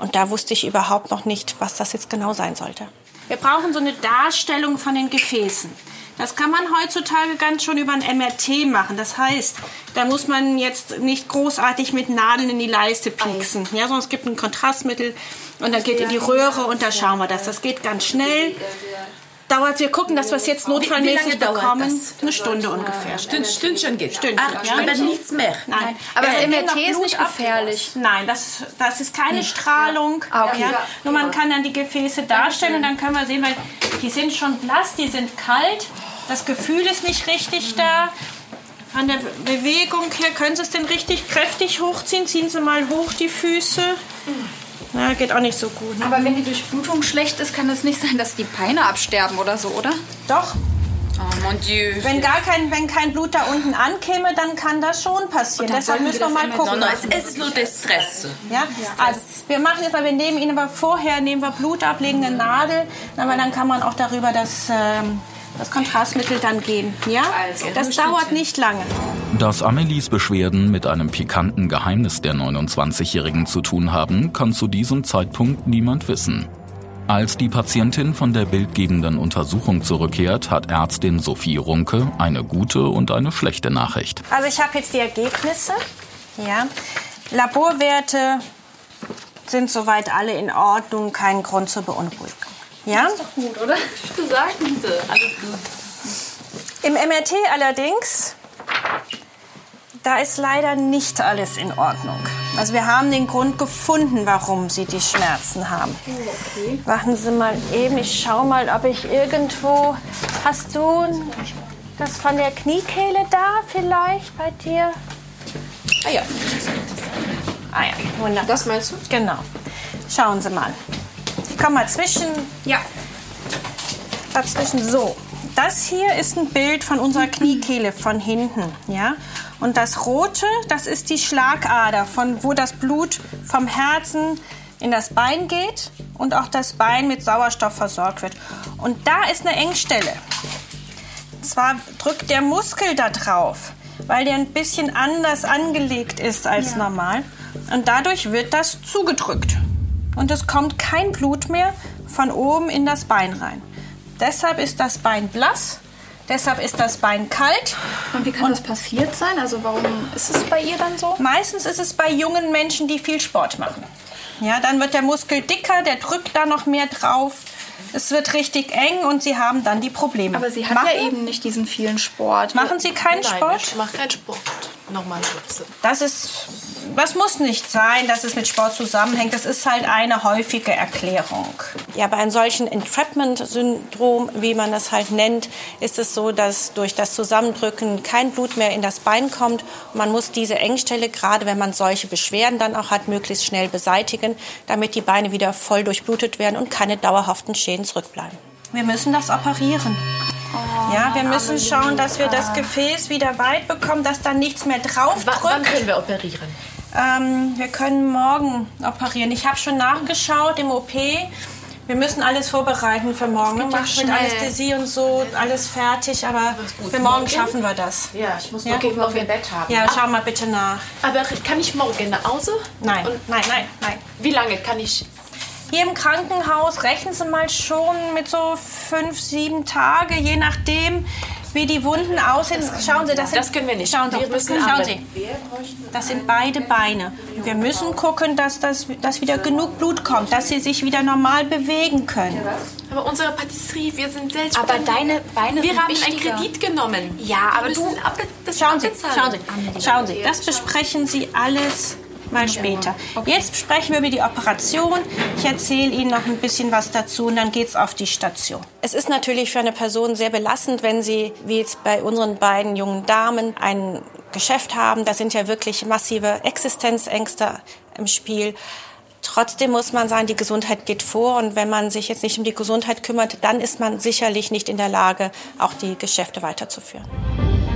Und da wusste ich überhaupt noch nicht, was das jetzt genau sein sollte. Wir brauchen so eine Darstellung von den Gefäßen. Das kann man heutzutage ganz schon über ein MRT machen. Das heißt, da muss man jetzt nicht großartig mit Nadeln in die Leiste pieksen, ja, sondern es gibt ein Kontrastmittel und dann geht in die Röhre und da schauen wir das. Das geht ganz schnell. Dauert, wir gucken, dass wir es jetzt Wie- wie notfallmäßig bekommen. das? Eine Stunde ungefähr. Stünd, Stündchen geht. Stündchen, Ach, ja. aber nichts mehr. Nein, Aber das Äh, MRT ist nicht gefährlich. Nein, das, das ist keine Strahlung. Ah, okay. ja. Ja. Nur man kann dann die Gefäße darstellen und dann können wir sehen, weil die sind schon blass, die sind kalt. Das Gefühl ist nicht richtig da. Von der Bewegung her, können Sie es denn richtig kräftig hochziehen? Ziehen Sie mal hoch die Füße. Na, geht auch nicht so gut. Ne? Aber wenn die Durchblutung schlecht ist, kann es nicht sein, dass die Beine absterben oder so, oder? Doch. Oh mon Dieu. Wenn gar kein, wenn kein Blut da unten ankäme, dann kann das schon passieren. Deshalb müssen wir mal gucken. Es ist nur der Stress. Ja? Also, wir machen jetzt wir nehmen ihn aber vorher, nehmen wir Blut ab, legen eine Nadel, aber dann kann man auch darüber das, ähm, das Kontrastmittel dann geben. Ja? Das dauert nicht lange. Dass Amelies Beschwerden mit einem pikanten Geheimnis der 29-Jährigen zu tun haben, kann zu diesem Zeitpunkt niemand wissen. Als die Patientin von der bildgebenden Untersuchung zurückkehrt, hat Ärztin Sophie Runke eine gute und eine schlechte Nachricht. Also ich habe jetzt die Ergebnisse. Ja. Laborwerte sind soweit alle in Ordnung, kein Grund zur Beunruhigung. Ja? ist doch gut, oder? Gesagt, bitte. Alles gut. Im MRT allerdings, da ist leider nicht alles in Ordnung. Also wir haben den Grund gefunden, warum Sie die Schmerzen haben. Okay. Warten Sie mal eben, ich schau mal, ob ich irgendwo... Hast du das von der Kniekehle da vielleicht bei dir? Ah ja. Ah ja, wunderbar. Das meinst du? Genau. Schauen Sie mal. Komme mal zwischen... Ja. Dazwischen so. Das hier ist ein Bild von unserer Kniekehle von hinten, ja? Und das rote, das ist die Schlagader, von wo das Blut vom Herzen in das Bein geht und auch das Bein mit Sauerstoff versorgt wird. Und da ist eine Engstelle. Zwar drückt der Muskel da drauf, weil der ein bisschen anders angelegt ist als normal. Und dadurch wird das zugedrückt. Und es kommt kein Blut mehr von oben in das Bein rein. Deshalb ist das Bein blass, deshalb ist das Bein kalt. Und wie kann das passiert sein? Also warum ist es bei ihr dann so? Meistens ist es bei jungen Menschen, die viel Sport machen. Ja, dann wird der Muskel dicker, der drückt da noch mehr drauf. Es wird richtig eng und sie haben dann die Probleme. Aber sie hat Machen- ja eben nicht diesen vielen Sport. Machen Sie keinen Nein, Sport? ich mache keinen Sport. Nochmal Schubse. Das ist, das muss nicht sein, dass es mit Sport zusammenhängt. Das ist halt eine häufige Erklärung. Ja, bei einem solchen Entrapment-Syndrom, wie man das halt nennt, ist es so, dass durch das Zusammendrücken kein Blut mehr in das Bein kommt. Man muss diese Engstelle, gerade wenn man solche Beschwerden dann auch hat, möglichst schnell beseitigen, damit die Beine wieder voll durchblutet werden und keine dauerhaften Schäden zurückbleiben. Wir müssen das operieren. Ja, wir müssen schauen, dass wir das Gefäß wieder weit bekommen, dass da nichts mehr drauf drückt. Wann können wir operieren? Ähm, wir können morgen operieren. Ich habe schon nachgeschaut im OP. Wir müssen alles vorbereiten für morgen. Geht Mach mit. Anästhesie und so, alles fertig. Aber für morgen Morgen? schaffen wir das. Ja, ich muss Ja? ob wir ein Bett haben. Ja, schau mal bitte nach. Aber kann ich morgen nach Hause? Nein, nein, nein, nein. Wie lange kann ich? Hier im Krankenhaus rechnen Sie mal schon mit so fünf, sieben Tage, je nachdem, wie die Wunden aussehen. Schauen Sie, das, sind, das können wir nicht. Schauen Sie, wir das, müssen schauen Sie. das sind beide Beine. Und wir müssen gucken, dass, das, dass wieder genug Blut kommt, dass sie sich wieder normal bewegen können. Aber unsere Patisserie, wir sind selbst. Aber deine Beine Wir sind haben wichtiger. einen Kredit genommen. Ja, aber du- ab, das Schauen Sie, schauen Sie, schauen Sie, das besprechen Sie alles mal später. Jetzt sprechen wir über die Operation. Ich erzähle Ihnen noch ein bisschen was dazu und dann geht's auf die Station. Es ist natürlich für eine Person sehr belastend, wenn sie, wie jetzt bei unseren beiden jungen Damen, ein Geschäft haben. Da sind ja wirklich massive Existenzängste im Spiel. Trotzdem muss man sagen, die Gesundheit geht vor und wenn man sich jetzt nicht um die Gesundheit kümmert, dann ist man sicherlich nicht in der Lage, auch die Geschäfte weiterzuführen.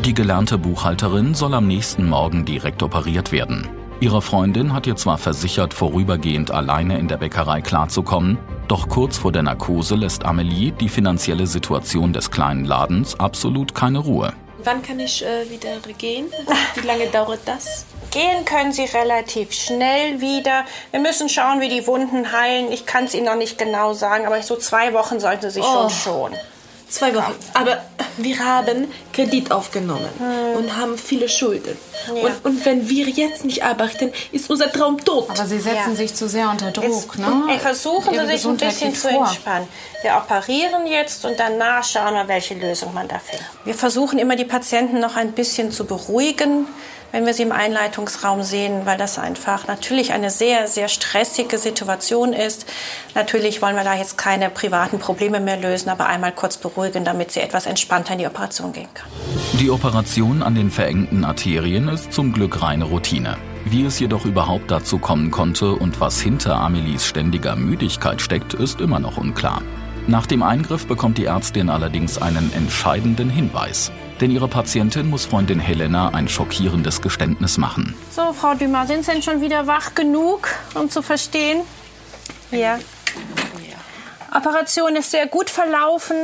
Die gelernte Buchhalterin soll am nächsten Morgen direkt operiert werden. Ihre Freundin hat ihr zwar versichert, vorübergehend alleine in der Bäckerei klarzukommen, doch kurz vor der Narkose lässt Amelie die finanzielle Situation des kleinen Ladens absolut keine Ruhe. Wann kann ich äh, wieder gehen? Wie lange dauert das? Gehen können Sie relativ schnell wieder. Wir müssen schauen, wie die Wunden heilen. Ich kann es Ihnen noch nicht genau sagen, aber so zwei Wochen sollten Sie Oh. schon schon. Zwei Wochen. Aber wir haben Kredit aufgenommen und haben viele Schulden. Ja. Und, und wenn wir jetzt nicht arbeiten, ist unser Traum tot. Aber Sie setzen Ja. sich zu sehr unter Druck, Jetzt, ne? versuchen Sie sich ein bisschen zu vor. entspannen. Wir operieren jetzt und danach schauen wir, welche Lösung man da findet. Wir versuchen immer, die Patienten noch ein bisschen zu beruhigen, wenn wir sie im Einleitungsraum sehen, weil das einfach natürlich eine sehr, sehr stressige Situation ist. Natürlich wollen wir da jetzt keine privaten Probleme mehr lösen, aber einmal kurz beruhigen, damit sie etwas entspannter in die Operation gehen kann. Die Operation an den verengten Arterien ist zum Glück reine Routine. Wie es jedoch überhaupt dazu kommen konnte und was hinter Amelies ständiger Müdigkeit steckt, ist immer noch unklar. Nach dem Eingriff bekommt die Ärztin allerdings einen entscheidenden Hinweis. Denn ihre Patientin muss Freundin Helena ein schockierendes Geständnis machen. So, Frau Dumas, sind Sie denn schon wieder wach genug, um zu verstehen? Ja. Operation ist sehr gut verlaufen.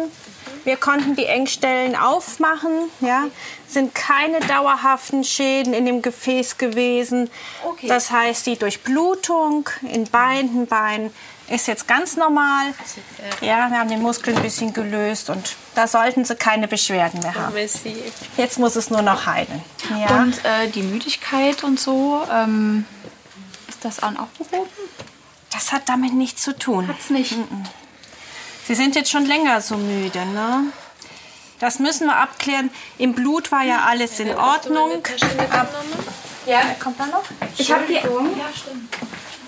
Wir konnten die Engstellen aufmachen. Ja. Sind keine dauerhaften Schäden in dem Gefäß gewesen. Das heißt, die Durchblutung in beiden Beinen ist jetzt ganz normal. Ja, wir haben den Muskel ein bisschen gelöst und da sollten Sie keine Beschwerden mehr haben. Jetzt muss es nur noch heilen. Ja. Und äh, die Müdigkeit und so, ähm, ist das auch behoben? Das hat damit nichts zu tun. Hat's nicht. Sie sind jetzt schon länger so müde, ne? Das müssen wir abklären. Im Blut war ja alles in Ordnung. Ja, kommt da noch? Ich habe die. Ja, stimmt.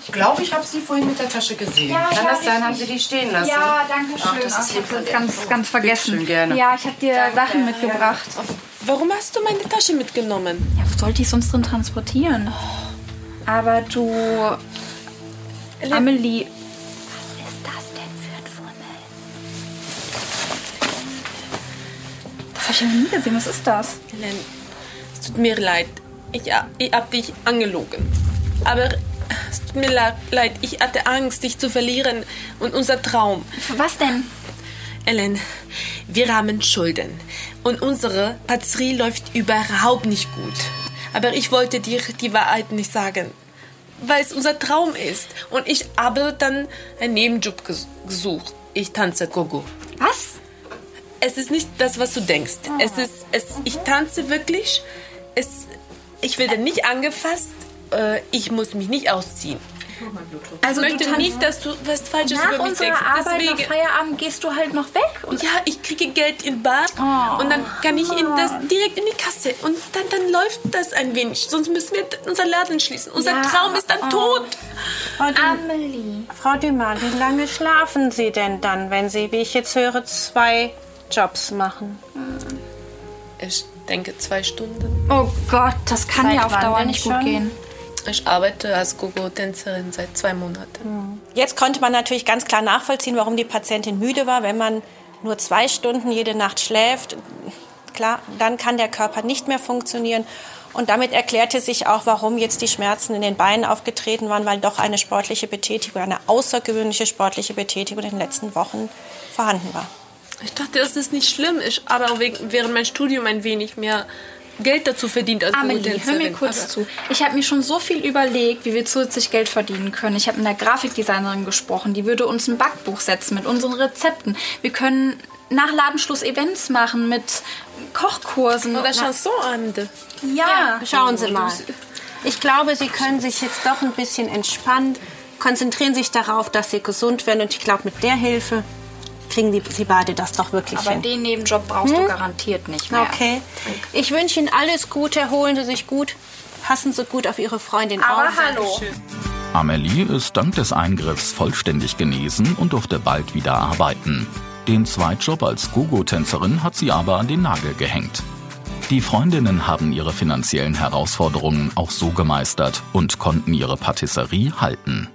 Ich glaube, ich habe sie vorhin mit der Tasche gesehen. Ja, Kann das sein? Haben Sie die stehen lassen? Ja, danke schön. Ach, das ist Ach, ich das dir. ganz, ganz vergessen. Gerne. Ja, ich habe dir Sachen mitgebracht. Warum hast du meine Tasche mitgenommen? Ja, wo sollte ich sonst drin transportieren? Aber du. Amelie. Das habe ich noch nie gesehen. Was ist das? Helen, es tut mir leid. Ich, ich habe dich angelogen. Aber es tut mir leid. Ich hatte Angst, dich zu verlieren und unser Traum. Was denn? Ellen, wir haben Schulden. Und unsere Patisserie läuft überhaupt nicht gut. Aber ich wollte dir die Wahrheit nicht sagen. Weil es unser Traum ist. Und ich habe dann einen Nebenjob ges- gesucht. Ich tanze Gogo. Was? Es ist nicht das, was du denkst. Es ist, es, ich tanze wirklich. Es, ich werde nicht angefasst. Äh, ich muss mich nicht ausziehen. Also ich möchte nicht, dass du was Falsches Nach über mich unserer denkst. Arbeit, nach Deswegen- Feierabend gehst du halt noch weg? ja, ich kriege Geld in Bar und dann kann ich in das direkt in die Kasse und dann, dann läuft das ein wenig. Sonst müssen wir unser Laden schließen. Unser Ja, Traum ist dann oh. tot. Frau Amelie. Frau Dumas, wie lange schlafen Sie denn dann, wenn Sie, wie ich jetzt höre, zwei Jobs machen? Ich denke zwei Stunden. Oh Gott, das kann Seit ja auf Dauer nicht gut schon? gehen. Ich arbeite als Gogo-Tänzerin seit zwei Monaten. Jetzt konnte man natürlich ganz klar nachvollziehen, warum die Patientin müde war. Wenn man nur zwei Stunden jede Nacht schläft, klar, dann kann der Körper nicht mehr funktionieren. Und damit erklärte sich auch, warum jetzt die Schmerzen in den Beinen aufgetreten waren, weil doch eine sportliche Betätigung, eine außergewöhnliche sportliche Betätigung in den letzten Wochen vorhanden war. Ich dachte, das ist nicht schlimm. Ich habe auch wegen- während mein Studium ein wenig mehr Geld dazu verdient als Amelie, hör mir kurz Aber- zu. Ich habe mir schon so viel überlegt, wie wir zusätzlich Geld verdienen können. Ich habe mit einer Grafikdesignerin gesprochen, die würde uns ein Backbuch setzen mit unseren Rezepten. Wir können nach Ladenschluss Events machen mit Kochkursen. Oder Chansonabende. Ja. ja. Schauen Sie mal. Ich glaube, Sie können sich jetzt doch ein bisschen entspannen, konzentrieren sich darauf, dass Sie gesund werden. Und ich glaube, mit der Hilfe kriegen die, Sie beide das doch wirklich Aber hin. den Nebenjob brauchst hm? du garantiert nicht mehr. Okay. Ich wünsche Ihnen alles Gute, erholen Sie sich gut, passen Sie gut auf Ihre Freundin Aber auf. hallo. Amelie ist dank des Eingriffs vollständig genesen und durfte bald wieder arbeiten. Den Zweitjob als Gogo-Tänzerin hat sie aber an den Nagel gehängt. Die Freundinnen haben ihre finanziellen Herausforderungen auch so gemeistert und konnten ihre Patisserie halten.